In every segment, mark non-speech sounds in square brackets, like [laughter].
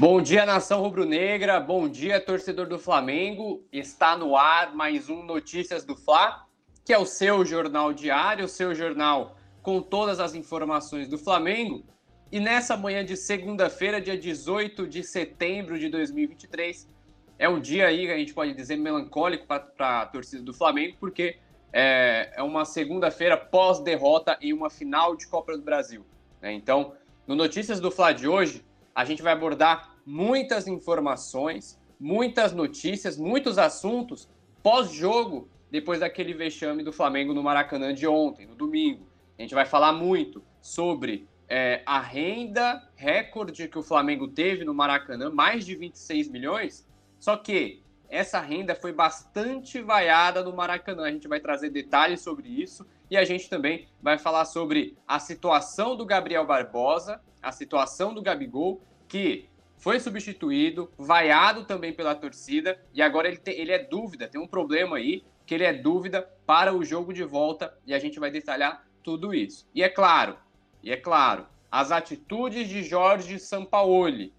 Bom dia, nação rubro-negra. Bom dia, torcedor do Flamengo. Está no ar mais um Notícias do Fla, que é o seu jornal diário, o seu jornal com todas as informações do Flamengo. E nessa manhã de segunda-feira, dia 18 de setembro de 2023, é um dia aí, a gente pode dizer, melancólico para a torcida do Flamengo, porque é, é uma segunda-feira pós-derrota em uma final de Copa do Brasil. Né? Então, no Notícias do Fla de hoje, a gente vai abordar muitas informações, muitas notícias, muitos assuntos pós-jogo, depois daquele vexame do Flamengo no Maracanã de ontem, no domingo. A gente vai falar muito sobre é, a renda recorde que o Flamengo teve no Maracanã, mais de 26 milhões. Só que essa renda foi bastante vaiada no Maracanã. A gente vai trazer detalhes sobre isso e a gente também vai falar sobre a situação do Gabriel Barbosa, a situação do Gabigol, que foi substituído, vaiado também pela torcida e agora ele, ele é dúvida, tem um problema aí, que ele é dúvida para o jogo de volta e a gente vai detalhar tudo isso. E é claro, e é claro, as atitudes de Jorge Sampaoli,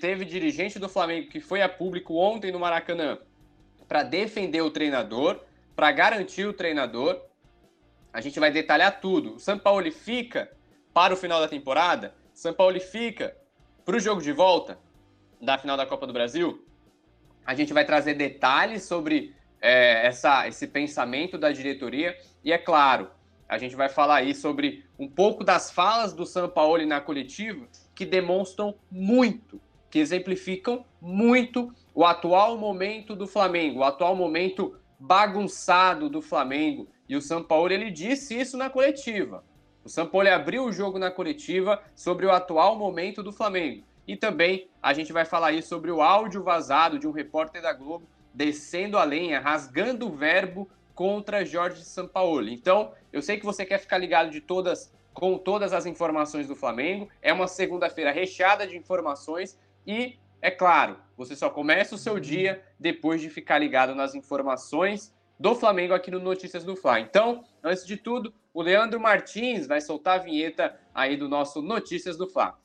teve dirigente do Flamengo que foi a público ontem no Maracanã para defender o treinador, para garantir o treinador. A gente vai detalhar tudo. O São Paulo fica para o final da temporada? São Paulo fica para o jogo de volta da final da Copa do Brasil? A gente vai trazer detalhes sobre é, essa, esse pensamento da diretoria e, é claro, a gente vai falar aí sobre um pouco das falas do São Paulo na coletiva que demonstram muito, que exemplificam muito o atual momento do Flamengo, o atual momento bagunçado do Flamengo. E o São Paulo ele disse isso na coletiva. O São Paulo abriu o jogo na coletiva sobre o atual momento do Flamengo. E também a gente vai falar aí sobre o áudio vazado de um repórter da Globo descendo a lenha, rasgando o verbo contra Jorge Sampaoli. Então, eu sei que você quer ficar ligado de todas com todas as informações do Flamengo. É uma segunda-feira recheada de informações e, é claro, você só começa o seu dia depois de ficar ligado nas informações do Flamengo aqui no Notícias do Fla. Então, antes de tudo, o Leandro Martins vai soltar a vinheta aí do nosso Notícias do Fla.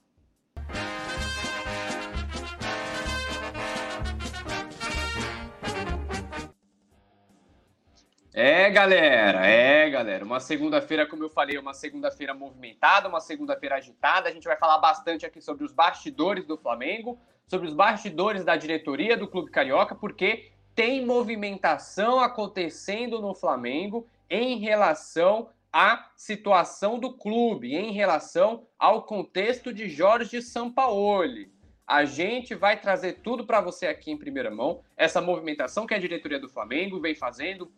É, galera, é, galera. Uma segunda-feira, como eu falei, uma segunda-feira movimentada, uma segunda-feira agitada. A gente vai falar bastante aqui sobre os bastidores do Flamengo, sobre os bastidores da diretoria do Clube Carioca, porque tem movimentação acontecendo no Flamengo em relação à situação do clube, em relação ao contexto de Jorge Sampaoli. A gente vai trazer tudo para você aqui em primeira mão, essa movimentação que a diretoria do Flamengo vem fazendo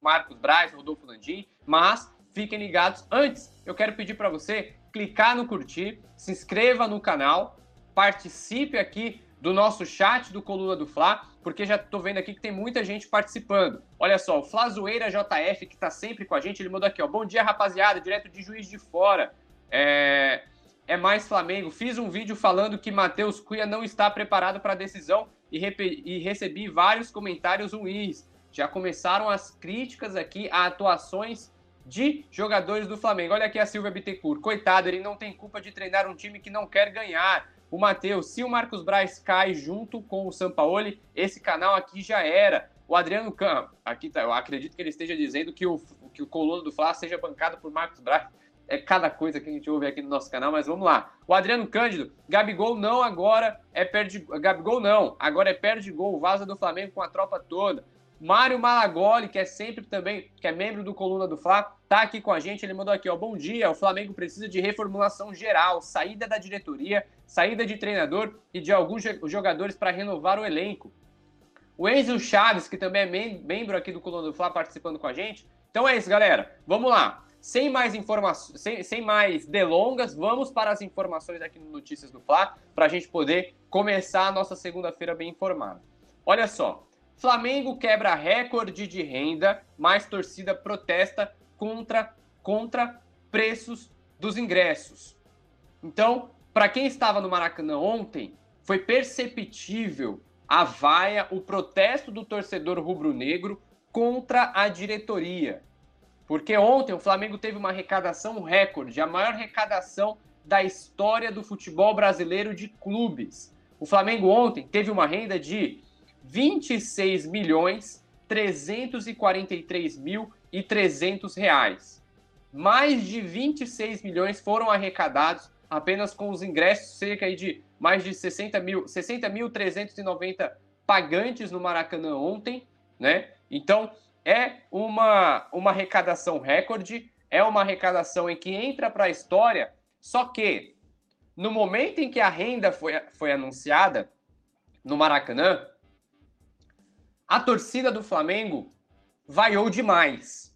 Marcos Braz, Rodolfo Landim, mas fiquem ligados. Antes, eu quero pedir para você clicar no curtir, se inscreva no canal, participe aqui do nosso chat do Coluna do Fla, porque já estou vendo aqui que tem muita gente participando. Olha só, o Flazoeira JF, que está sempre com a gente, ele mandou aqui, ó. Bom dia, rapaziada, direto de Juiz de Fora. É, é mais Flamengo. Fiz um vídeo falando que Matheus Cunha não está preparado para a decisão e, e recebi vários comentários ruins já começaram as críticas aqui a atuações de jogadores do Flamengo. Olha aqui a Silvia Bittencourt. Coitado, ele não tem culpa de treinar um time que não quer ganhar. O Matheus, se o Marcos Braz cai junto com o Sampaoli, esse canal aqui já era. O Adriano Campos, aqui tá, eu acredito que ele esteja dizendo que o, que o colono do Fla seja bancado por Marcos Braz. É cada coisa que a gente ouve aqui no nosso canal, mas vamos lá. O Adriano Cândido, Gabigol não agora é perde. Gabigol não, agora é perde gol, vaza do Flamengo com a tropa toda. Mário Malagoli, que é sempre também, que é membro do Coluna do Fla, tá aqui com a gente. Ele mandou aqui, ó. Bom dia. O Flamengo precisa de reformulação geral, saída da diretoria, saída de treinador e de alguns jogadores para renovar o elenco. O Enzo Chaves, que também é membro aqui do Coluna do Fla, participando com a gente. Então é isso, galera. Vamos lá. Sem mais informações, sem, sem mais delongas, vamos para as informações aqui no Notícias do Fla, para a gente poder começar a nossa segunda-feira bem informado. Olha só, Flamengo quebra recorde de renda, mais torcida protesta contra, contra preços dos ingressos. Então, para quem estava no Maracanã ontem, foi perceptível a vaia, o protesto do torcedor rubro-negro contra a diretoria. Porque ontem o Flamengo teve uma arrecadação recorde, a maior arrecadação da história do futebol brasileiro de clubes. O Flamengo ontem teve uma renda de 26 milhões 343 mil e 300 reais. Mais de 26 milhões foram arrecadados apenas com os ingressos, cerca de mais de 60 mil, 60 mil 390 pagantes no Maracanã ontem, né? Então é uma, uma arrecadação recorde, é uma arrecadação em que entra para a história, só que no momento em que a renda foi, foi anunciada no Maracanã, a torcida do Flamengo vaiou demais.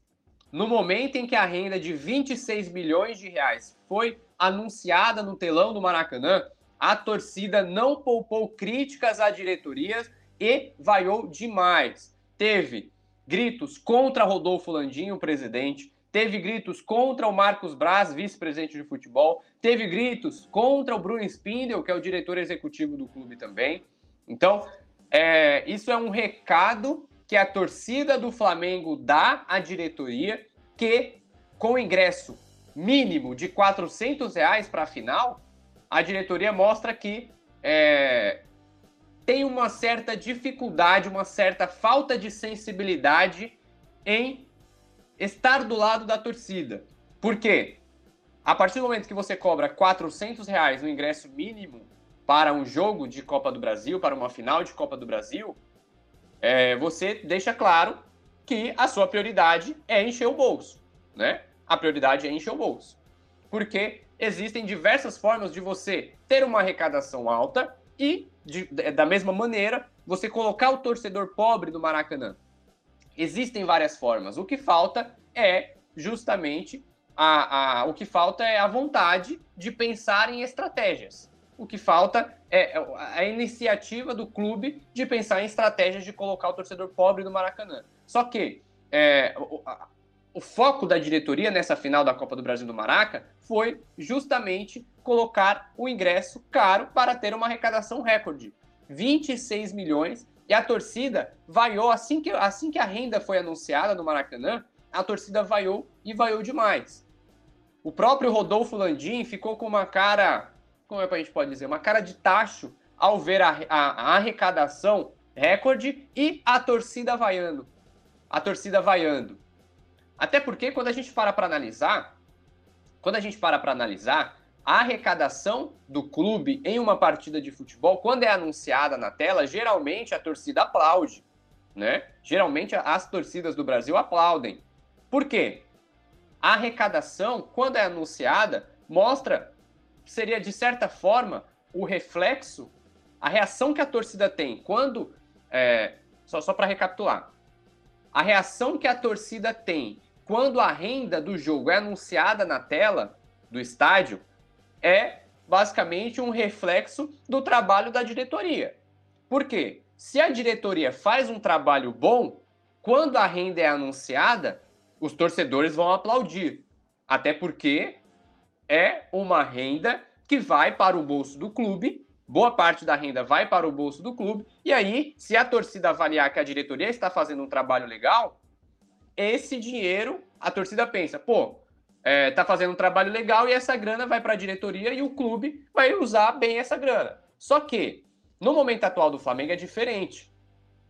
No momento em que a renda de 26 milhões de reais foi anunciada no telão do Maracanã, a torcida não poupou críticas à diretoria e vaiou demais. Teve gritos contra Rodolfo Landim, presidente, teve gritos contra o Marcos Braz, vice-presidente de futebol, teve gritos contra o Bruno Spindel, que é o diretor executivo do clube também. Então, é, isso é um recado que a torcida do Flamengo dá à diretoria, que com ingresso mínimo de 400 reais para a final, a diretoria mostra que é, tem uma certa dificuldade, uma certa falta de sensibilidade em estar do lado da torcida. Por quê? A partir do momento que você cobra 400 reais no ingresso mínimo para um jogo de Copa do Brasil, para uma final de Copa do Brasil, é, você deixa claro que a sua prioridade é encher o bolso, né? a prioridade é encher o bolso. Porque existem diversas formas de você ter uma arrecadação alta e, de, da mesma maneira, você colocar o torcedor pobre do Maracanã. Existem várias formas. O que falta é justamente a, a, o que falta é a vontade de pensar em estratégias. O que falta é a iniciativa do clube de pensar em estratégias de colocar o torcedor pobre do Maracanã. Só que é, o foco da diretoria nessa final da Copa do Brasil do Maraca foi justamente colocar o ingresso caro para ter uma arrecadação recorde. 26 milhões e a torcida vaiou assim que, assim que a renda foi anunciada no Maracanã, a torcida vaiou e vaiou demais. O próprio Rodolfo Landim ficou com uma cara, como é que a gente pode dizer, uma cara de tacho ao ver a, a, a arrecadação recorde e a torcida vaiando. A torcida vaiando. Até porque quando a gente para para analisar, quando a gente para para analisar, a arrecadação do clube em uma partida de futebol, quando é anunciada na tela, geralmente a torcida aplaude, né? Geralmente as torcidas do Brasil aplaudem. Por quê? A arrecadação, quando é anunciada, mostra, seria de certa forma, o reflexo, a reação que a torcida tem quando. É, só só para recapitular. A reação que a torcida tem quando a renda do jogo é anunciada na tela do estádio, é basicamente um reflexo do trabalho da diretoria. Por quê? Se a diretoria faz um trabalho bom, quando a renda é anunciada, os torcedores vão aplaudir. Até porque é uma renda que vai para o bolso do clube, boa parte da renda vai para o bolso do clube, e aí, se a torcida avaliar que a diretoria está fazendo um trabalho legal, esse dinheiro, a torcida pensa, pô, é, tá fazendo um trabalho legal e essa grana vai para a diretoria e o clube vai usar bem essa grana. Só que, no momento atual do Flamengo é diferente.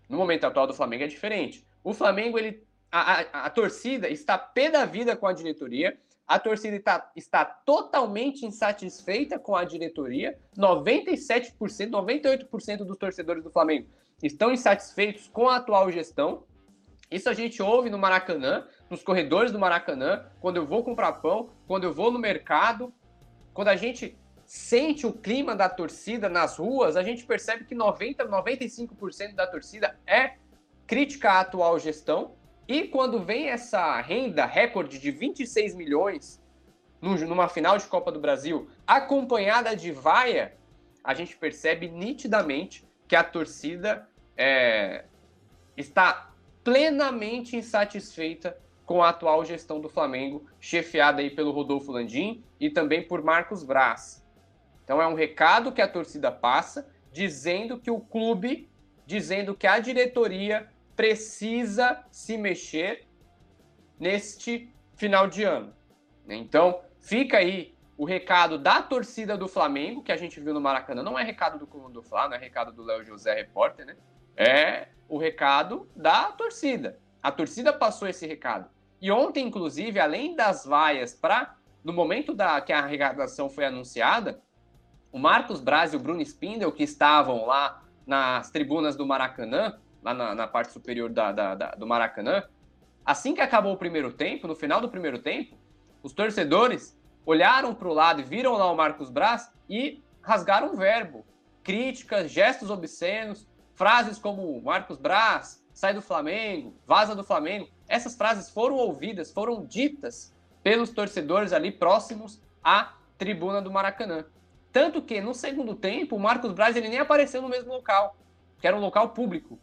No momento atual do Flamengo é diferente. O Flamengo, ele, a, a, a torcida está pé da vida com a diretoria, a torcida está, está totalmente insatisfeita com a diretoria. 97%, 98% dos torcedores do Flamengo estão insatisfeitos com a atual gestão. Isso a gente ouve no Maracanã, nos corredores do Maracanã, quando eu vou comprar pão, quando eu vou no mercado, quando a gente sente o clima da torcida nas ruas, a gente percebe que 90, 95% da torcida é crítica à atual gestão. E quando vem essa renda recorde de 26 milhões numa final de Copa do Brasil, acompanhada de vaia, a gente percebe nitidamente que a torcida é, está plenamente insatisfeita com a atual gestão do Flamengo, chefiada aí pelo Rodolfo Landim e também por Marcos Braz. Então é um recado que a torcida passa, dizendo que o clube, dizendo que a diretoria precisa se mexer neste final de ano. Então fica aí o recado da torcida do Flamengo, que a gente viu no Maracanã, não é recado do Coluna do Fla, não é recado do Léo José, repórter, né? É o recado da torcida. A torcida passou esse recado. E ontem, inclusive, além das vaias para no momento da que a arrecadação foi anunciada, o Marcos Braz e o Bruno Spindel, que estavam lá nas tribunas do Maracanã, lá na, na parte superior da, da, da, do Maracanã, assim que acabou o primeiro tempo, no final do primeiro tempo, os torcedores olharam para o lado e viram lá o Marcos Braz e rasgaram um verbo. Críticas, gestos obscenos, frases como Marcos Braz, sai do Flamengo, vaza do Flamengo. Essas frases foram ouvidas, foram ditas pelos torcedores ali próximos à tribuna do Maracanã. Tanto que no segundo tempo, o Marcos Braz ele nem apareceu no mesmo local, que era um local público.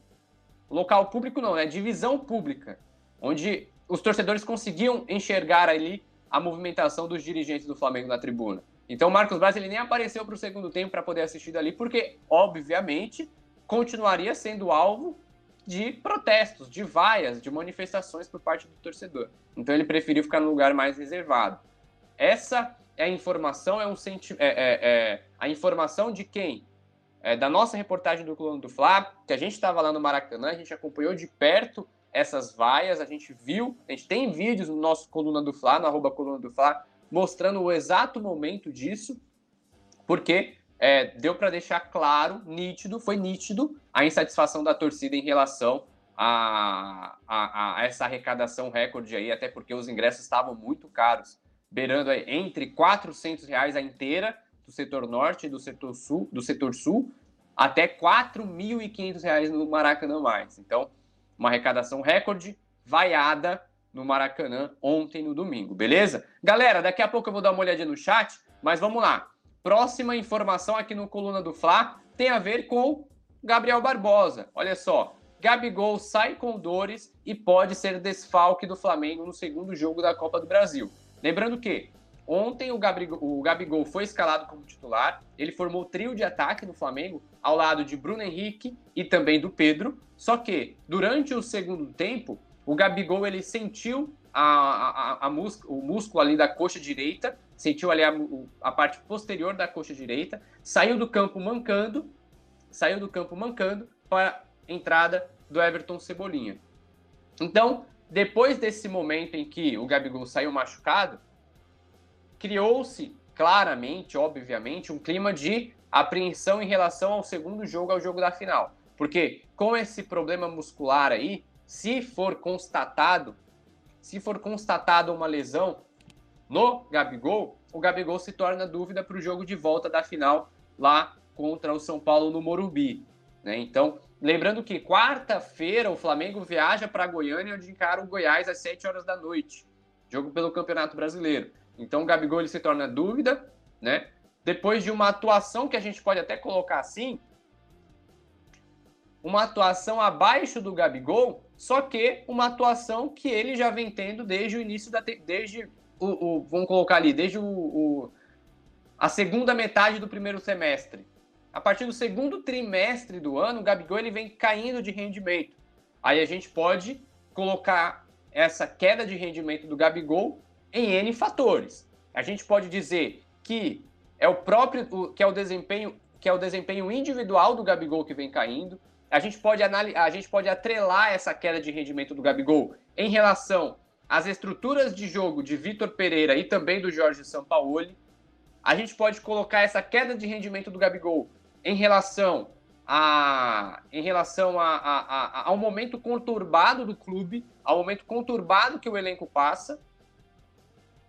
Local público não, né? Divisão pública, onde os torcedores conseguiam enxergar ali a movimentação dos dirigentes do Flamengo na tribuna. Então o Marcos Braz ele nem apareceu para o segundo tempo para poder assistir dali, porque, obviamente, continuaria sendo alvo de protestos, de vaias, de manifestações por parte do torcedor. Então ele preferiu ficar no lugar mais reservado. Essa é a informação, é um senti é, é, é a informação de quem? É, da nossa reportagem do Colono do Fla, que a gente estava lá no Maracanã, a gente acompanhou de perto essas vaias, a gente viu, a gente tem vídeos no nosso Coluna do Fla, no arroba Coluna do Fla, mostrando o exato momento disso, porque é, deu para deixar claro, nítido, foi nítido a insatisfação da torcida em relação a, a, a, essa arrecadação recorde aí, até porque os ingressos estavam muito caros, beirando aí, entre 400 reais a inteira do setor norte do setor sul, do setor sul, até 4.500 reais no Maracanã mais. Então, uma arrecadação recorde, vaiada no Maracanã ontem no domingo, beleza? Galera, daqui a pouco eu vou dar uma olhadinha no chat, mas vamos lá. Próxima informação aqui no Coluna do Fla tem a ver com Gabriel Barbosa. Olha só, Gabigol sai com dores e pode ser desfalque do Flamengo no segundo jogo da Copa do Brasil. Lembrando que ontem o o Gabigol foi escalado como titular, ele formou trio de ataque no Flamengo ao lado de Bruno Henrique e também do Pedro, só que, durante o segundo tempo, o Gabigol ele sentiu a, a, a o músculo ali da coxa direita, sentiu ali a, a parte posterior da coxa direita, saiu do campo mancando, saiu do campo mancando para a entrada do Everton Cebolinha. Então, depois desse momento em que o Gabigol saiu machucado, criou-se claramente, obviamente, um clima de apreensão em relação ao segundo jogo, ao jogo da final. Porque com esse problema muscular aí, se for constatado, se for constatado uma lesão no Gabigol, o Gabigol se torna dúvida para o jogo de volta da final lá contra o São Paulo no Morumbi. Né? Então, lembrando que quarta-feira o Flamengo viaja para Goiânia, onde encara o Goiás às 7 horas da noite. Jogo pelo Campeonato Brasileiro. Então o Gabigol ele se torna dúvida, né? Depois de uma atuação que a gente pode até colocar assim, uma atuação abaixo do Gabigol, só que uma atuação que ele já vem tendo desde o início da desde o, o vamos colocar ali, desde o, o, a segunda metade do primeiro semestre. A partir do segundo trimestre do ano, o Gabigol ele vem caindo de rendimento. Aí a gente pode colocar essa queda de rendimento do Gabigol em N fatores. A gente pode dizer que é o próprio que é o desempenho que é o desempenho individual do Gabigol que vem caindo a gente pode a gente pode atrelar essa queda de rendimento do Gabigol em relação às estruturas de jogo de Vitor Pereira e também do Jorge Sampaoli. A gente pode colocar essa queda de rendimento do Gabigol em relação a, em relação a, a, a, ao momento conturbado do clube, ao momento conturbado que o elenco passa,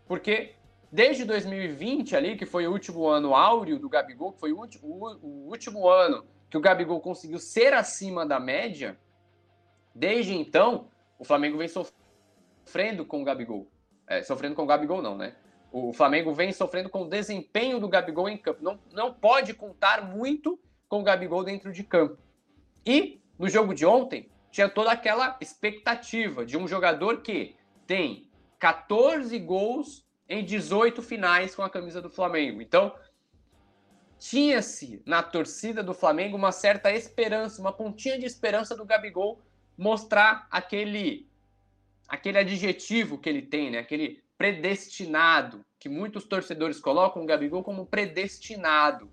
porque desde 2020 ali, que foi o último ano áureo do Gabigol, que foi o o último ano que o Gabigol conseguiu ser acima da média, desde então, o Flamengo vem sofrendo com o Gabigol. É, sofrendo com o Gabigol, não, né? O Flamengo vem sofrendo com o desempenho do Gabigol em campo. Não, não pode contar muito com o Gabigol dentro de campo. E no jogo de ontem, tinha toda aquela expectativa de um jogador que tem 14 gols em 18 finais com a camisa do Flamengo. Então, tinha-se na torcida do Flamengo uma certa esperança, uma pontinha de esperança do Gabigol mostrar aquele aquele adjetivo que ele tem, né? Aquele predestinado, que muitos torcedores colocam o Gabigol como predestinado.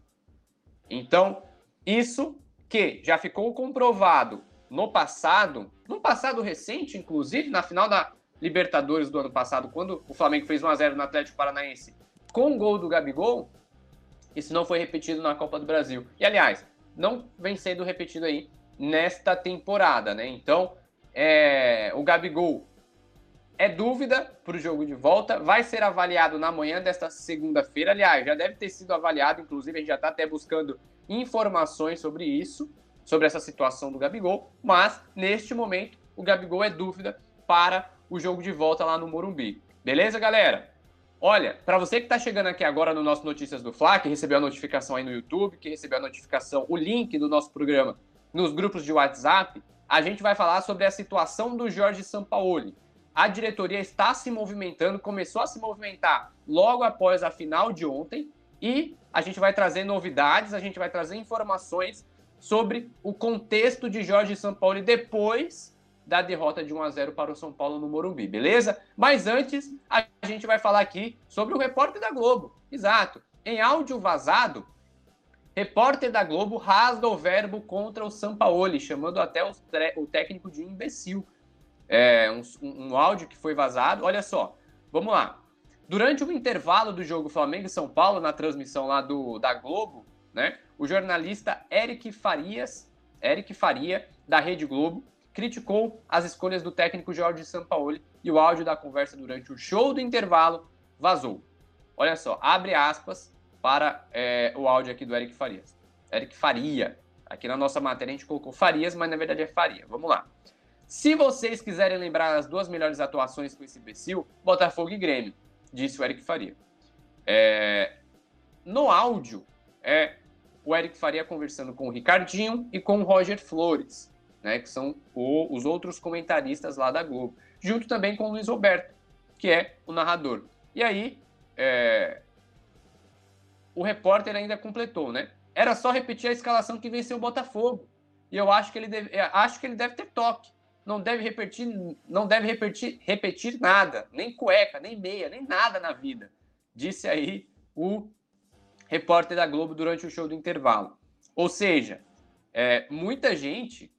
Então, isso que já ficou comprovado no passado, no passado recente, inclusive, na final da Libertadores do ano passado, quando o Flamengo fez 1x0 no Atlético Paranaense, com o gol do Gabigol, isso não foi repetido na Copa do Brasil. E, aliás, não vem sendo repetido aí nesta temporada, né? Então, é, o Gabigol é dúvida para o jogo de volta, vai ser avaliado na manhã desta segunda-feira. Aliás, já deve ter sido avaliado, inclusive a gente já está até buscando informações sobre isso, sobre essa situação do Gabigol, mas neste momento o Gabigol é dúvida para o jogo de volta lá no Morumbi. Beleza, galera? Olha, para você que está chegando aqui agora no nosso Notícias do Fla, que recebeu a notificação aí no YouTube, que recebeu a notificação, o link do nosso programa nos grupos de WhatsApp, a gente vai falar sobre a situação do Jorge Sampaoli. A diretoria está se movimentando, começou a se movimentar logo após a final de ontem e a gente vai trazer novidades, a gente vai trazer informações sobre o contexto de Jorge Sampaoli depois da derrota de 1 a 0 para o São Paulo no Morumbi, beleza? Mas antes, a gente vai falar aqui sobre o repórter da Globo. Exato. Em áudio vazado, repórter da Globo rasga o verbo contra o Sampaoli, chamando até o técnico de imbecil é, um, um áudio que foi vazado. Olha só, vamos lá. Durante o intervalo do jogo Flamengo e São Paulo, na transmissão lá do, da Globo, né, o jornalista Eric Farias, Eric Faria, da Rede Globo, criticou as escolhas do técnico Jorge Sampaoli e o áudio da conversa durante o show do intervalo vazou. Olha só, abre aspas para é, o áudio aqui do Eric Farias. Eric Faria. Aqui na nossa matéria a gente colocou Farias, mas na verdade é Faria. Vamos lá. Se vocês quiserem lembrar as duas melhores atuações com esse imbecil, Botafogo e Grêmio, disse o Eric Faria. É... No áudio, é o Eric Faria conversando com o Ricardinho e com o Roger Flores, né, que são o, os outros comentaristas lá da Globo, junto também com o Luiz Roberto, que é o narrador. E aí, é... o repórter ainda completou, né? Era só repetir a escalação que venceu o Botafogo. E eu acho que ele deve, acho que ele deve ter toque não deve repetir, não deve repetir, repetir nada, nem cueca, nem meia, nem nada na vida, disse aí o repórter da Globo durante o show do intervalo. Ou seja, é, muita gente,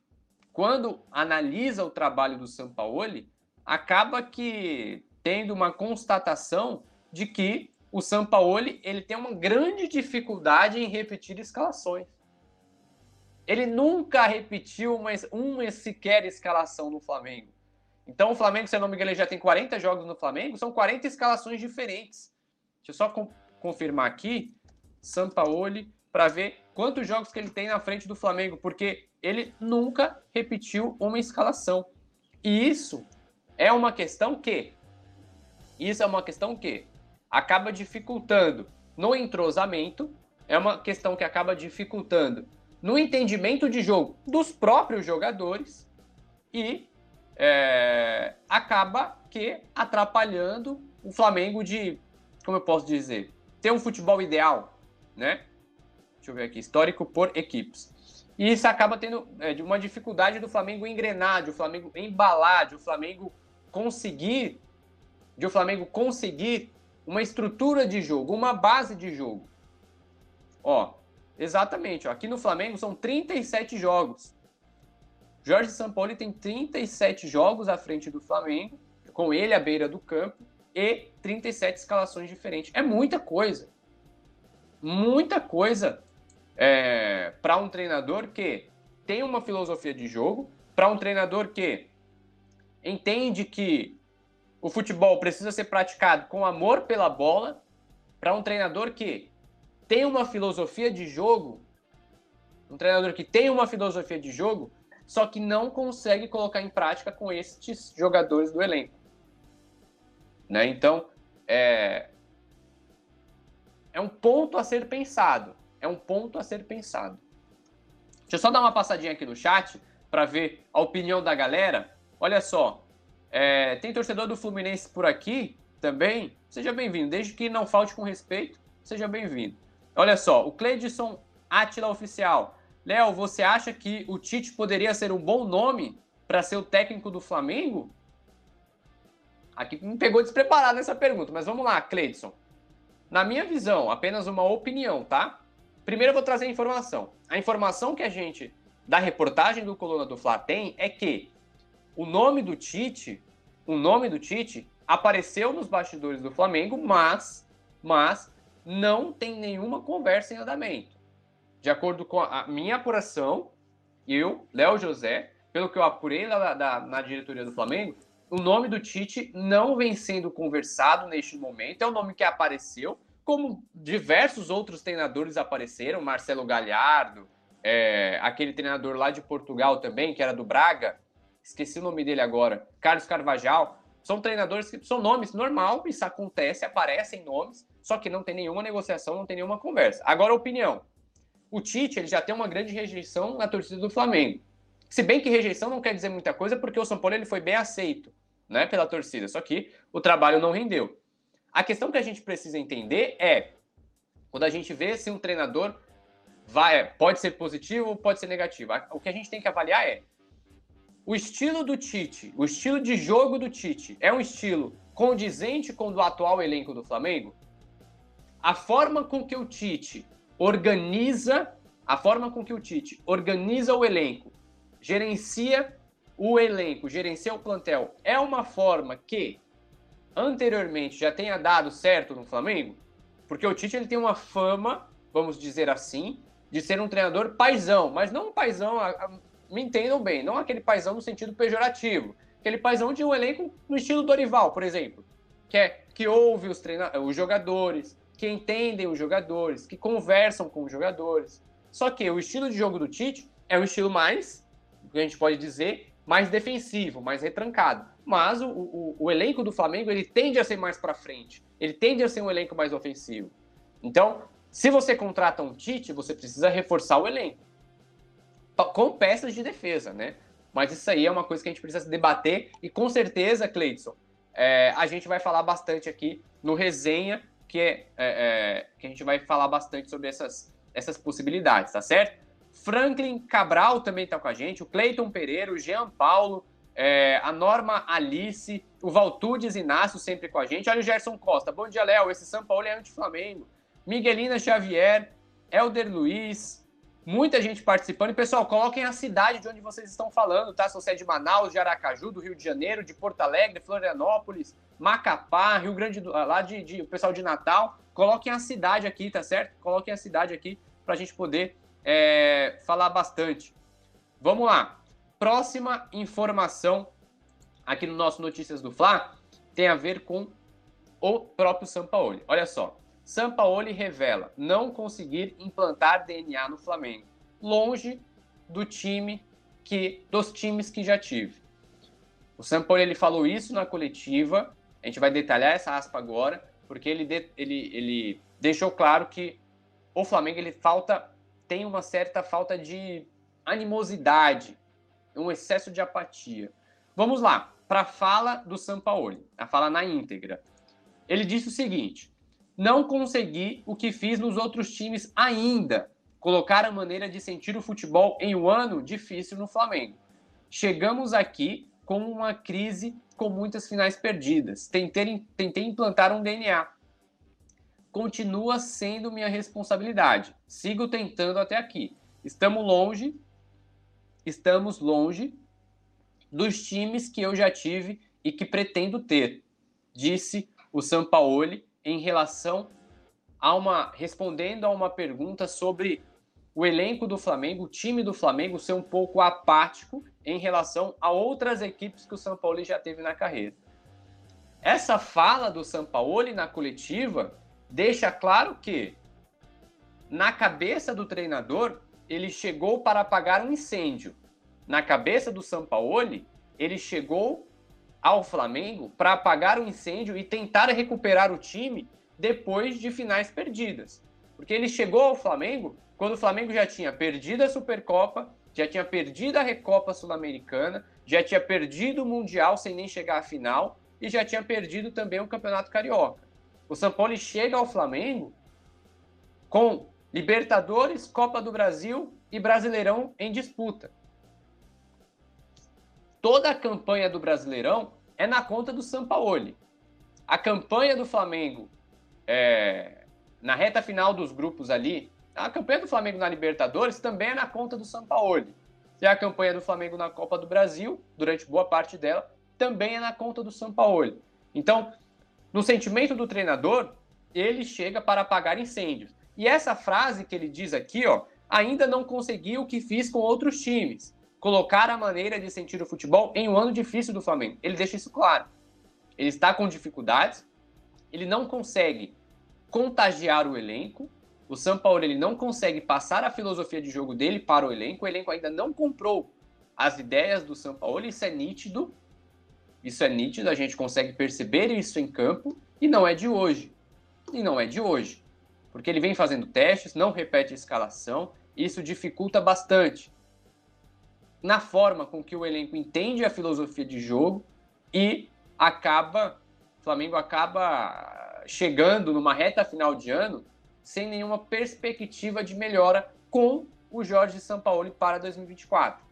quando analisa o trabalho do Sampaoli, acaba que tendo uma constatação de que o Sampaoli ele tem uma grande dificuldade em repetir escalações. Ele nunca repetiu uma, uma sequer escalação no Flamengo. Então o Flamengo, se eu não me engano, ele já tem 40 jogos no Flamengo, são 40 escalações diferentes. Deixa eu só confirmar aqui, Sampaoli, para ver quantos jogos que ele tem na frente do Flamengo, porque ele nunca repetiu uma escalação. E isso é uma questão que isso é uma questão que acaba dificultando no entrosamento, é uma questão que acaba dificultando no entendimento de jogo dos próprios jogadores e é, acaba que atrapalhando o Flamengo de, como eu posso dizer, ter um futebol ideal, né? Deixa eu ver aqui, histórico por equipes. E isso acaba tendo é, uma dificuldade do Flamengo engrenar, de o Flamengo embalar, de o Flamengo conseguir, de o Flamengo conseguir uma estrutura de jogo, uma base de jogo. Ó, Exatamente. Ó. Aqui no Flamengo são 37 jogos. Jorge Sampaoli tem 37 jogos à frente do Flamengo, com ele à beira do campo, e 37 escalações diferentes. É muita coisa. Muita coisa é, para um treinador que tem uma filosofia de jogo, para um treinador que entende que o futebol precisa ser praticado com amor pela bola, para um treinador que tem uma filosofia de jogo, um treinador que tem uma filosofia de jogo, só que não consegue colocar em prática com estes jogadores do elenco. Né? Então, é, é um ponto a ser pensado. É um ponto a ser pensado. Deixa eu só dar uma passadinha aqui no chat para ver a opinião da galera. Olha só, é, tem torcedor do Fluminense por aqui também. Seja bem-vindo. Desde que não falte com respeito, seja bem-vindo. Olha só, o Cleidson Atila Oficial. Léo, você acha que o Tite poderia ser um bom nome para ser o técnico do Flamengo? Aqui me pegou despreparado nessa pergunta, mas vamos lá, Cleidson. Na minha visão, apenas uma opinião, tá? Primeiro eu vou trazer a informação. A informação que a gente, da reportagem do Coluna do Fla tem, é que o nome do Tite, o nome do Tite apareceu nos bastidores do Flamengo, mas, mas não tem nenhuma conversa em andamento. De acordo com a minha apuração, eu, Léo José, pelo que eu apurei lá da, na diretoria do Flamengo, o nome do Tite não vem sendo conversado neste momento. É o nome que apareceu, como diversos outros treinadores apareceram, Marcelo Galhardo, é, aquele treinador lá de Portugal também, que era do Braga, esqueci o nome dele agora, Carlos Carvajal. São treinadores que são nomes normal, isso acontece, aparecem nomes, só que não tem nenhuma negociação, não tem nenhuma conversa. Agora, opinião. O Tite ele já tem uma grande rejeição na torcida do Flamengo. Se bem que rejeição não quer dizer muita coisa, porque o São Paulo ele foi bem aceito né, pela torcida, só que o trabalho não rendeu. A questão que a gente precisa entender é quando a gente vê se um treinador vai, pode ser positivo pode ser negativo. O que a gente tem que avaliar é o estilo do Tite, o estilo de jogo do Tite é um estilo condizente com o do atual elenco do Flamengo? A forma com que o Tite organiza, a forma com que o Tite organiza o elenco, gerencia o elenco, gerencia o plantel, é uma forma que anteriormente já tenha dado certo no Flamengo? Porque o Tite ele tem uma fama, vamos dizer assim, de ser um treinador paisão, mas não um paisão me entendam bem, não aquele paizão no sentido pejorativo, aquele paizão de um elenco no estilo Dorival, por exemplo, que é que ouve os, treina os jogadores, que entendem os jogadores, que conversam com os jogadores. Só que o estilo de jogo do Tite é um estilo mais, que a gente pode dizer, mais defensivo, mais retrancado. Mas o, o, o elenco do Flamengo ele tende a ser mais para frente, ele tende a ser um elenco mais ofensivo. Então, se você contrata um Tite, você precisa reforçar o elenco com peças de defesa, né? Mas isso aí é uma coisa que a gente precisa debater e com certeza, Cleidson, é, a gente vai falar bastante aqui no resenha, que, é, é, é, que a gente vai falar bastante sobre essas, essas possibilidades, tá certo? Franklin Cabral também está com a gente, o Cleiton Pereira, o Jean Paulo, é, a Norma Alice, o Valtudes Inácio sempre com a gente. Olha o Gerson Costa. Bom dia, Léo. Esse São Paulo é anti-Flamengo. Miguelina Xavier, Elder Luiz, Muita gente participando. E, pessoal, coloquem a cidade de onde vocês estão falando, tá? Se você é de Manaus, de Aracaju, do Rio de Janeiro, de Porto Alegre, Florianópolis, Macapá, Rio Grande do... Lá de, de o pessoal de Natal. Coloquem a cidade aqui, tá certo? Coloquem a cidade aqui para a gente poder é, falar bastante. Vamos lá. Próxima informação aqui no nosso Notícias do Fla tem a ver com o próprio Sampaoli. Olha só. Sampaoli revela não conseguir implantar DNA no Flamengo, longe do time que dos times que já tive. O Sampaoli ele falou isso na coletiva. A gente vai detalhar essa aspa agora, porque ele, de, ele, ele deixou claro que o Flamengo ele falta tem uma certa falta de animosidade, um excesso de apatia. Vamos lá para a fala do Sampaoli, a fala na íntegra. Ele disse o seguinte: não consegui o que fiz nos outros times ainda. Colocar a maneira de sentir o futebol em um ano difícil no Flamengo. Chegamos aqui com uma crise com muitas finais perdidas. Tentei, tentei implantar um DNA. Continua sendo minha responsabilidade. Sigo tentando até aqui. Estamos longe, estamos longe dos times que eu já tive e que pretendo ter, disse o Sampaoli em relação a uma respondendo a uma pergunta sobre o elenco do Flamengo, o time do Flamengo ser um pouco apático em relação a outras equipes que o São Paulo já teve na carreira. Essa fala do São Paulo na coletiva deixa claro que na cabeça do treinador ele chegou para apagar um incêndio. Na cabeça do São Paulo, ele chegou ao Flamengo para apagar o incêndio e tentar recuperar o time depois de finais perdidas. Porque ele chegou ao Flamengo quando o Flamengo já tinha perdido a Supercopa, já tinha perdido a Recopa Sul-Americana, já tinha perdido o Mundial sem nem chegar à final e já tinha perdido também o Campeonato Carioca. O São Paulo chega ao Flamengo com Libertadores, Copa do Brasil e Brasileirão em disputa toda a campanha do Brasileirão é na conta do Sampaoli. A campanha do Flamengo é, na reta final dos grupos ali, a campanha do Flamengo na Libertadores também é na conta do Sampaoli. E a campanha do Flamengo na Copa do Brasil, durante boa parte dela, também é na conta do Sampaoli. Então, no sentimento do treinador, ele chega para apagar incêndios. E essa frase que ele diz aqui, ó, ainda não consegui o que fiz com outros times. Colocar a maneira de sentir o futebol em um ano difícil do Flamengo. Ele deixa isso claro. Ele está com dificuldades, ele não consegue contagiar o elenco. O São Paulo ele não consegue passar a filosofia de jogo dele para o elenco. O elenco ainda não comprou as ideias do São Paulo. Isso é nítido. Isso é nítido. A gente consegue perceber isso em campo e não é de hoje. E não é de hoje porque ele vem fazendo testes, não repete a escalação, isso dificulta bastante na forma com que o elenco entende a filosofia de jogo e acaba, o Flamengo acaba chegando numa reta final de ano sem nenhuma perspectiva de melhora com o Jorge Sampaoli para 2024.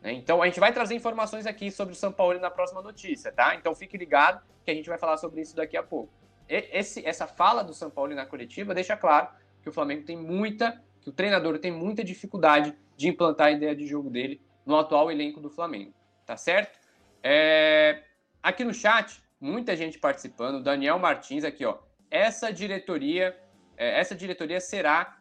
Né? Então a gente vai trazer informações aqui sobre o Sampaoli na próxima notícia, tá? Então fique ligado que a gente vai falar sobre isso daqui a pouco esse, essa fala do São Paulo na coletiva deixa claro que o Flamengo tem muita, que o treinador tem muita dificuldade de implantar a ideia de jogo dele no atual elenco do Flamengo, tá certo? É, aqui no chat, muita gente participando, Daniel Martins aqui, ó. Essa diretoria, é, essa diretoria será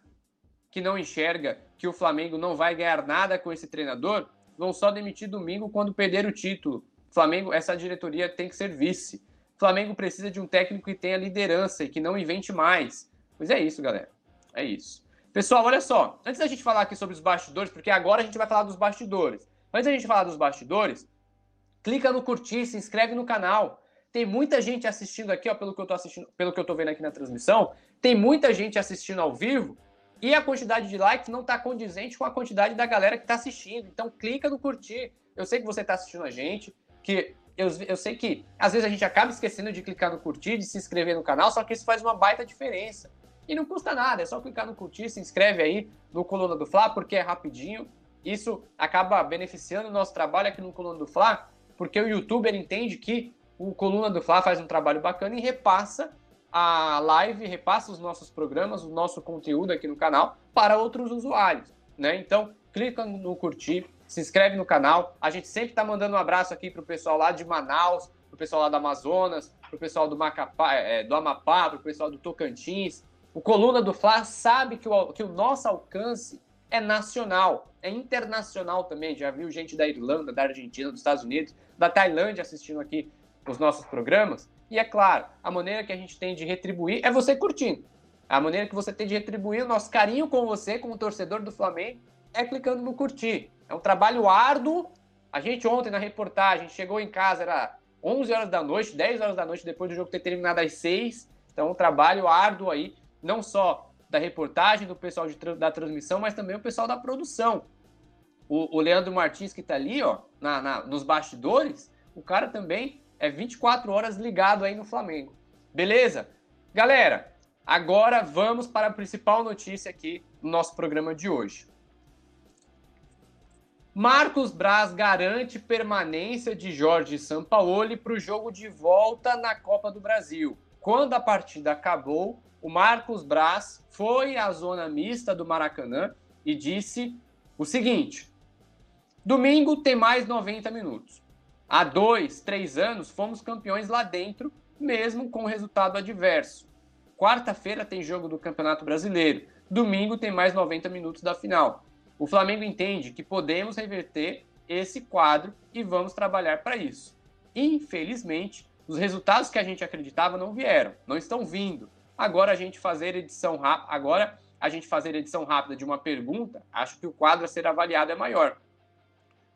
que não enxerga que o Flamengo não vai ganhar nada com esse treinador? Vão só demitir domingo quando perder o título. Flamengo, essa diretoria tem que ser vice. Flamengo precisa de um técnico que tenha liderança e que não invente mais. Pois é isso, galera. É isso. Pessoal, olha só. Antes da gente falar aqui sobre os bastidores, porque agora a gente vai falar dos bastidores. Antes da gente falar dos bastidores, clica no curtir, se inscreve no canal. Tem muita gente assistindo aqui, ó, pelo que eu tô assistindo, pelo que eu tô vendo aqui na transmissão. Tem muita gente assistindo ao vivo e a quantidade de likes não está condizente com a quantidade da galera que está assistindo. Então clica no curtir. Eu sei que você está assistindo a gente, que eu, eu sei que às vezes a gente acaba esquecendo de clicar no curtir, de se inscrever no canal, só que isso faz uma baita diferença. E não custa nada, é só clicar no curtir, se inscreve aí no Coluna do Fla, porque é rapidinho. Isso acaba beneficiando o nosso trabalho aqui no Coluna do Fla, porque o youtuber entende que o Coluna do Fla faz um trabalho bacana e repassa a live, repassa os nossos programas, o nosso conteúdo aqui no canal para outros usuários, né? Então, clica no curtir, se inscreve no canal. A gente sempre está mandando um abraço aqui para o pessoal lá de Manaus, para o pessoal lá do Amazonas, para o pessoal do, Macapá, é, do Amapá, para o pessoal do Tocantins. O Coluna do Fla sabe que o, que o nosso alcance é nacional, é internacional também. Já viu gente da Irlanda, da Argentina, dos Estados Unidos, da Tailândia assistindo aqui os nossos programas. E é claro, a maneira que a gente tem de retribuir é você curtindo. A maneira que você tem de retribuir o nosso carinho com você, como torcedor do Flamengo, é clicando no curtir. É um trabalho árduo. A gente ontem na reportagem chegou em casa, era 11 horas da noite, 10 horas da noite, depois do jogo ter terminado às 6. Então, um trabalho árduo aí, não só da reportagem, do pessoal de, da transmissão, mas também o pessoal da produção. O, o Leandro Martins, que está ali, ó, na, na, nos bastidores, o cara também é 24 horas ligado aí no Flamengo. Beleza? Galera, agora vamos para a principal notícia aqui do nosso programa de hoje. Marcos Braz garante permanência de Jorge Sampaoli para o jogo de volta na Copa do Brasil. Quando a partida acabou, o Marcos Braz foi à zona mista do Maracanã e disse o seguinte: Domingo tem mais 90 minutos. Há dois, três anos fomos campeões lá dentro, mesmo com resultado adverso. Quarta-feira tem jogo do Campeonato Brasileiro. Domingo tem mais 90 minutos da final. O Flamengo entende que podemos reverter esse quadro e vamos trabalhar para isso. Infelizmente, os resultados que a gente acreditava não vieram, não estão vindo. Agora a gente fazer edição rápida, agora a gente fazer edição rápida de uma pergunta, acho que o quadro a ser avaliado é maior.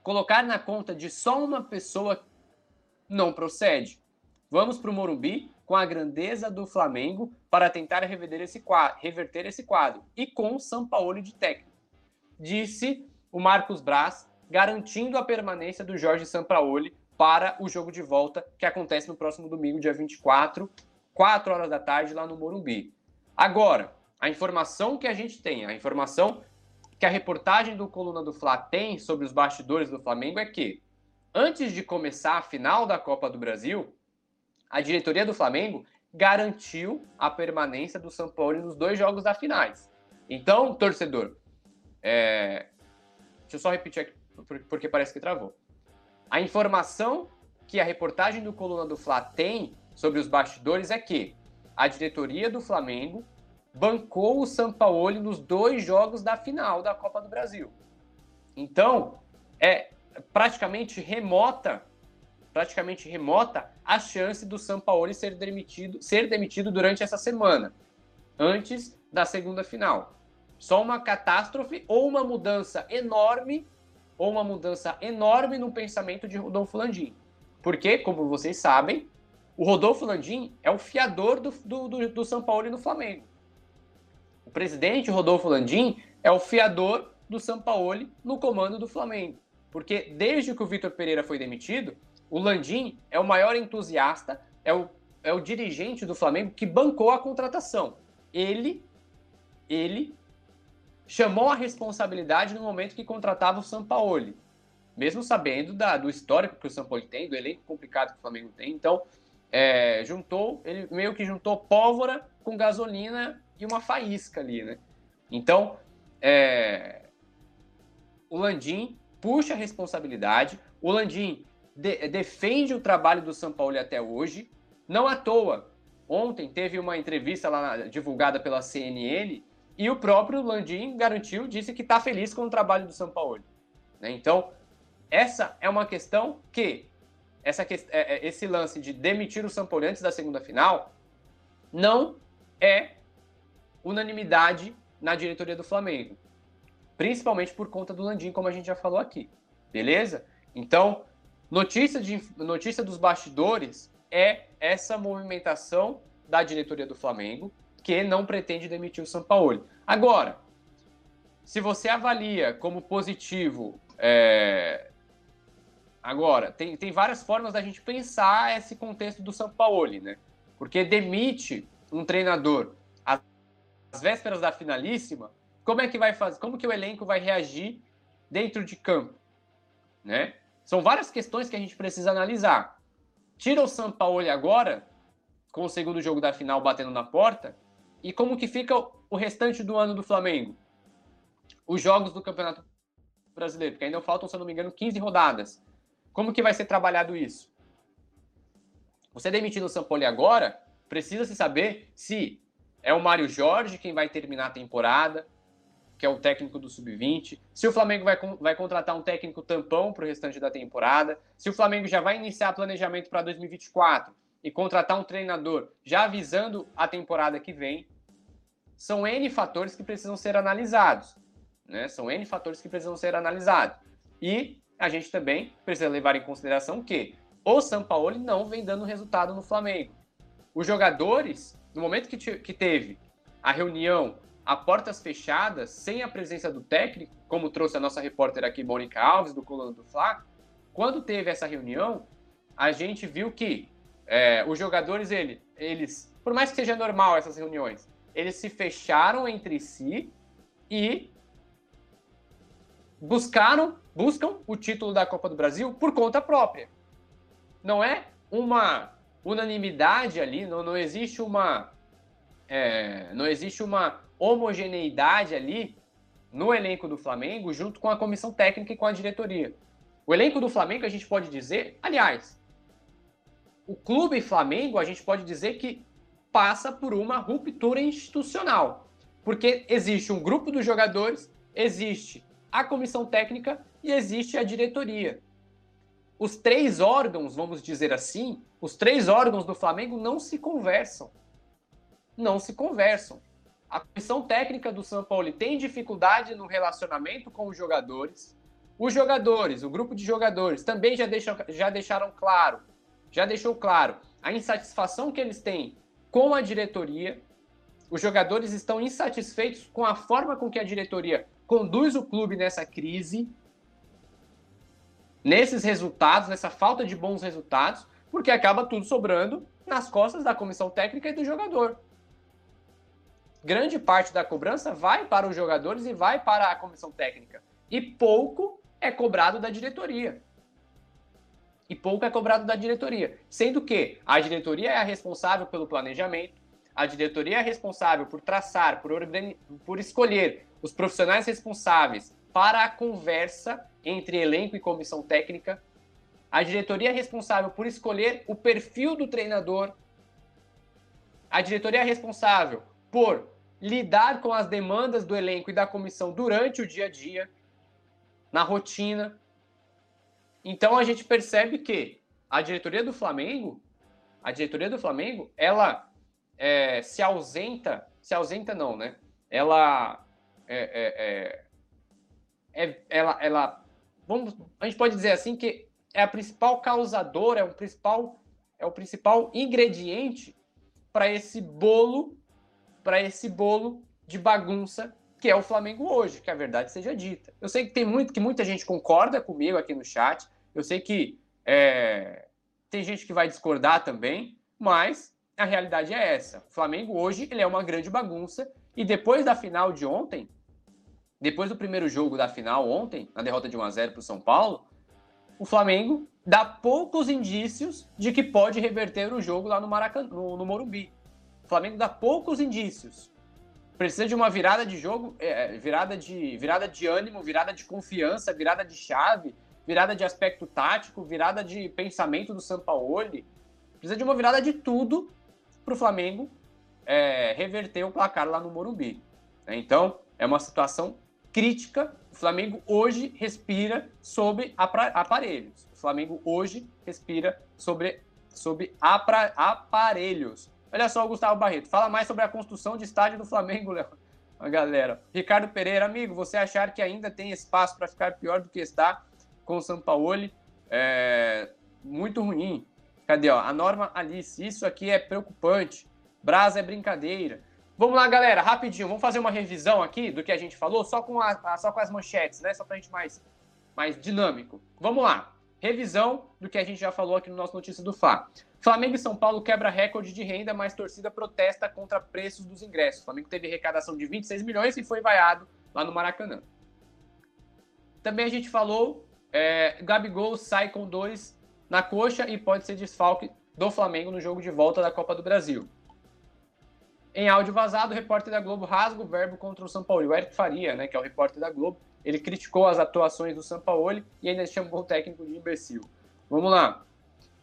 Colocar na conta de só uma pessoa não procede. Vamos para o Morumbi com a grandeza do Flamengo para tentar reverter esse quadro, reverter esse quadro e com o São Paulo de técnico disse o Marcos Braz, garantindo a permanência do Jorge Sampaoli para o jogo de volta que acontece no próximo domingo, dia 24, 4 horas da tarde, lá no Morumbi. Agora, a informação que a gente tem, a informação que a reportagem do Coluna do Fla tem sobre os bastidores do Flamengo é que antes de começar a final da Copa do Brasil, a diretoria do Flamengo garantiu a permanência do São Paulo nos dois jogos da finais. Então, torcedor, é... deixa eu só repetir aqui, porque parece que travou. A informação que a reportagem do Coluna do Fla tem sobre os bastidores é que a diretoria do Flamengo bancou o Sampaoli nos dois jogos da final da Copa do Brasil. Então, é praticamente remota, praticamente remota a chance do Sampaoli ser demitido, ser demitido durante essa semana, antes da segunda final. Só uma catástrofe ou uma mudança enorme, ou uma mudança enorme no pensamento de Rodolfo Landim. Porque, como vocês sabem, o Rodolfo Landim é o fiador do, do, do, do São Paulo no Flamengo. O presidente Rodolfo Landim é o fiador do Sampaoli no comando do Flamengo. Porque desde que o Vitor Pereira foi demitido, o Landim é o maior entusiasta, é o, é o dirigente do Flamengo que bancou a contratação. Ele, ele chamou a responsabilidade no momento que contratava o Sampaoli, mesmo sabendo da, do histórico que o Sampaoli tem, do elenco complicado que o Flamengo tem. Então, é, juntou, ele meio que juntou pólvora com gasolina e uma faísca ali, né? Então, é, o Landim puxa a responsabilidade, o Landim de, defende o trabalho do São Paulo até hoje, não à toa. Ontem teve uma entrevista lá divulgada pela CNN e o próprio Landim garantiu, disse que está feliz com o trabalho do São Paulo. Né? Então, essa é uma questão que, essa, é, é, esse lance de demitir o São Paulo antes da segunda final não é unanimidade na diretoria do Flamengo principalmente por conta do Landim, como a gente já falou aqui. Beleza? Então, notícia, de, notícia dos bastidores é essa movimentação da diretoria do Flamengo, que não pretende demitir o Sampaoli. Agora, se você avalia como positivo. É... Agora, tem, tem várias formas da gente pensar esse contexto do Sampaoli, né? Porque demite um treinador às vésperas da finalíssima como é que vai fazer? Como que o elenco vai reagir dentro de campo, né? São várias questões que a gente precisa analisar. Tira o Sampaoli agora, com o segundo jogo da final batendo na porta, e como que fica o restante do ano do Flamengo? Os jogos do Campeonato Brasileiro, porque ainda faltam, se eu não me engano, 15 rodadas. Como que vai ser trabalhado isso? Você demitindo o Sampaoli agora, precisa se saber se é o Mário Jorge quem vai terminar a temporada, que é o técnico do sub-20, se o Flamengo vai, vai contratar um técnico tampão para o restante da temporada, se o Flamengo já vai iniciar planejamento para 2024 e contratar um treinador já avisando a temporada que vem, são N fatores que precisam ser analisados. Né? São N fatores que precisam ser analisados. E a gente também precisa levar em consideração que o Sampaoli não vem dando resultado no Flamengo. Os jogadores, no momento que, que teve a reunião a portas fechadas, sem a presença do técnico, como trouxe a nossa repórter aqui, Mônica Alves, do Coluna do Fla, quando teve essa reunião, a gente viu que é, os jogadores, ele, eles, por mais que seja normal essas reuniões, eles se fecharam entre si e buscaram, buscam o título da Copa do Brasil por conta própria. Não é uma unanimidade ali, não, não existe uma é, não existe uma homogeneidade ali no elenco do Flamengo, junto com a comissão técnica e com a diretoria. O elenco do Flamengo, a gente pode dizer, aliás, o clube Flamengo, a gente pode dizer que passa por uma ruptura institucional, porque existe um grupo dos jogadores, existe a comissão técnica e existe a diretoria. Os três órgãos, vamos dizer assim, os três órgãos do Flamengo não se conversam. Não se conversam. A comissão técnica do São Paulo tem dificuldade no relacionamento com os jogadores. Os jogadores, o grupo de jogadores, também já, deixam, já deixaram claro, já deixou claro a insatisfação que eles têm com a diretoria. Os jogadores estão insatisfeitos com a forma com que a diretoria conduz o clube nessa crise, nesses resultados, nessa falta de bons resultados, porque acaba tudo sobrando nas costas da comissão técnica e do jogador grande parte da cobrança vai para os jogadores e vai para a comissão técnica. E pouco é cobrado da diretoria. E pouco é cobrado da diretoria. Sendo que a diretoria é a responsável pelo planejamento, a diretoria é responsável por traçar, por, por escolher os profissionais responsáveis para a conversa entre elenco e comissão técnica. A diretoria é responsável por escolher o perfil do treinador. A diretoria é responsável por lidar com as demandas do elenco e da comissão durante o dia a dia, na rotina. Então a gente percebe que a diretoria do Flamengo, a diretoria do Flamengo, ela é, se ausenta, se ausenta não, né? Ela é, é, é, é, ela, ela, vamos, a gente pode dizer assim que é a principal causadora, é o principal, é o principal ingrediente para esse bolo, para esse bolo de bagunça que é o Flamengo hoje, que a verdade seja dita. Eu sei que tem muito, que muita gente concorda comigo aqui no chat. Eu sei que é, tem gente que vai discordar também, mas a realidade é essa. O Flamengo hoje ele é uma grande bagunça e depois da final de ontem, depois do primeiro jogo da final ontem, na derrota de 1 a 0 para o São Paulo, o Flamengo dá poucos indícios de que pode reverter o jogo lá no Maracanã, no, no Morumbi. O Flamengo dá poucos indícios. Precisa de uma virada de jogo, é, virada, de, virada de ânimo, virada de confiança, virada de chave, virada de aspecto tático, virada de pensamento do Sampaoli. Precisa de uma virada de tudo para o Flamengo é, reverter o placar lá no Morumbi. Né? Então, é uma situação crítica. O Flamengo hoje respira sobre aparelhos. O Flamengo hoje respira sobre, sobre aparelhos. Olha só o Gustavo Barreto. Fala mais sobre a construção de estádio do Flamengo, [laughs] Léo. A galera. Ricardo Pereira, amigo, você achar que ainda tem espaço para ficar pior do que está com o Sampaoli é muito ruim. Cadê, ó? A norma Alice, isso aqui é preocupante. Brasa é brincadeira. Vamos lá, galera, rapidinho, vamos fazer uma revisão aqui do que a gente falou, só com, a, só com as manchetes, né? Só pra gente mais, mais dinâmico. Vamos lá. Revisão do que a gente já falou aqui no nosso Notícia do Fá. Flamengo e São Paulo quebra recorde de renda, mas torcida protesta contra preços dos ingressos. O Flamengo teve arrecadação de 26 milhões e foi vaiado lá no Maracanã. Também a gente falou, é, Gabigol sai com dois na coxa e pode ser desfalque do Flamengo no jogo de volta da Copa do Brasil. Em áudio vazado, o repórter da Globo rasga o verbo contra o São Paulo. O Eric Faria, né, que é o repórter da Globo, ele criticou as atuações do São Paulo e ainda chamou o técnico de imbecil. Vamos lá.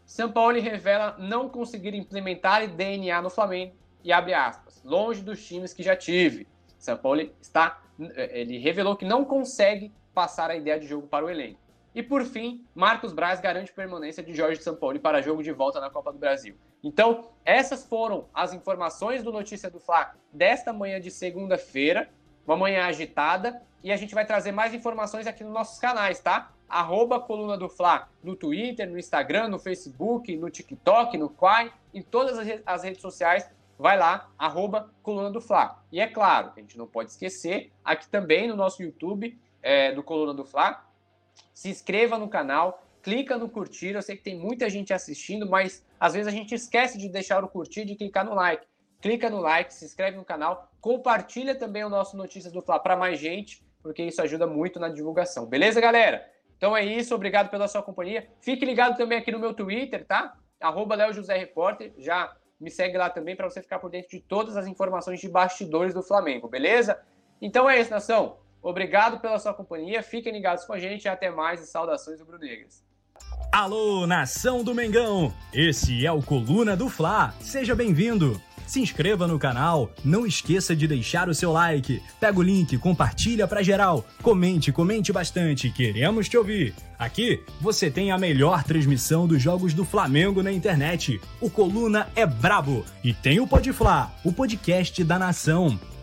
São Paulo revela não conseguir implementar DNA no Flamengo e abre aspas, longe dos times que já tive. São Paulo está, ele revelou que não consegue passar a ideia de jogo para o elenco. E por fim, Marcos Braz garante permanência de Jorge Sampaoli para jogo de volta na Copa do Brasil. Então, essas foram as informações do Notícia do Fla desta manhã de segunda-feira, uma manhã agitada, e a gente vai trazer mais informações aqui nos nossos canais, tá? Arroba Coluna do Fla no Twitter, no Instagram, no Facebook, no TikTok, no Quai, em todas as redes sociais, vai lá, arroba Coluna do Fla. E é claro, a gente não pode esquecer, aqui também no nosso YouTube é, do Coluna do Fla, se inscreva no canal, clica no curtir. Eu sei que tem muita gente assistindo, mas às vezes a gente esquece de deixar o curtir, de clicar no like. Clica no like, se inscreve no canal, compartilha também o nosso Notícias do Fla para mais gente, porque isso ajuda muito na divulgação. Beleza, galera? Então é isso, obrigado pela sua companhia. Fique ligado também aqui no meu Twitter, tá? Arroba José Repórter. Já me segue lá também para você ficar por dentro de todas as informações de bastidores do Flamengo, beleza? Então é isso, nação. Obrigado pela sua companhia, fiquem ligados com a gente e até mais e saudações rubro-negras. Alô, nação do Mengão! Esse é o Coluna do Fla. Seja bem-vindo. Se inscreva no canal, não esqueça de deixar o seu like. Pega o link, compartilha para geral. Comente, comente bastante, queremos te ouvir. Aqui você tem a melhor transmissão dos jogos do Flamengo na internet. O Coluna é brabo e tem o Podfla, o podcast da nação.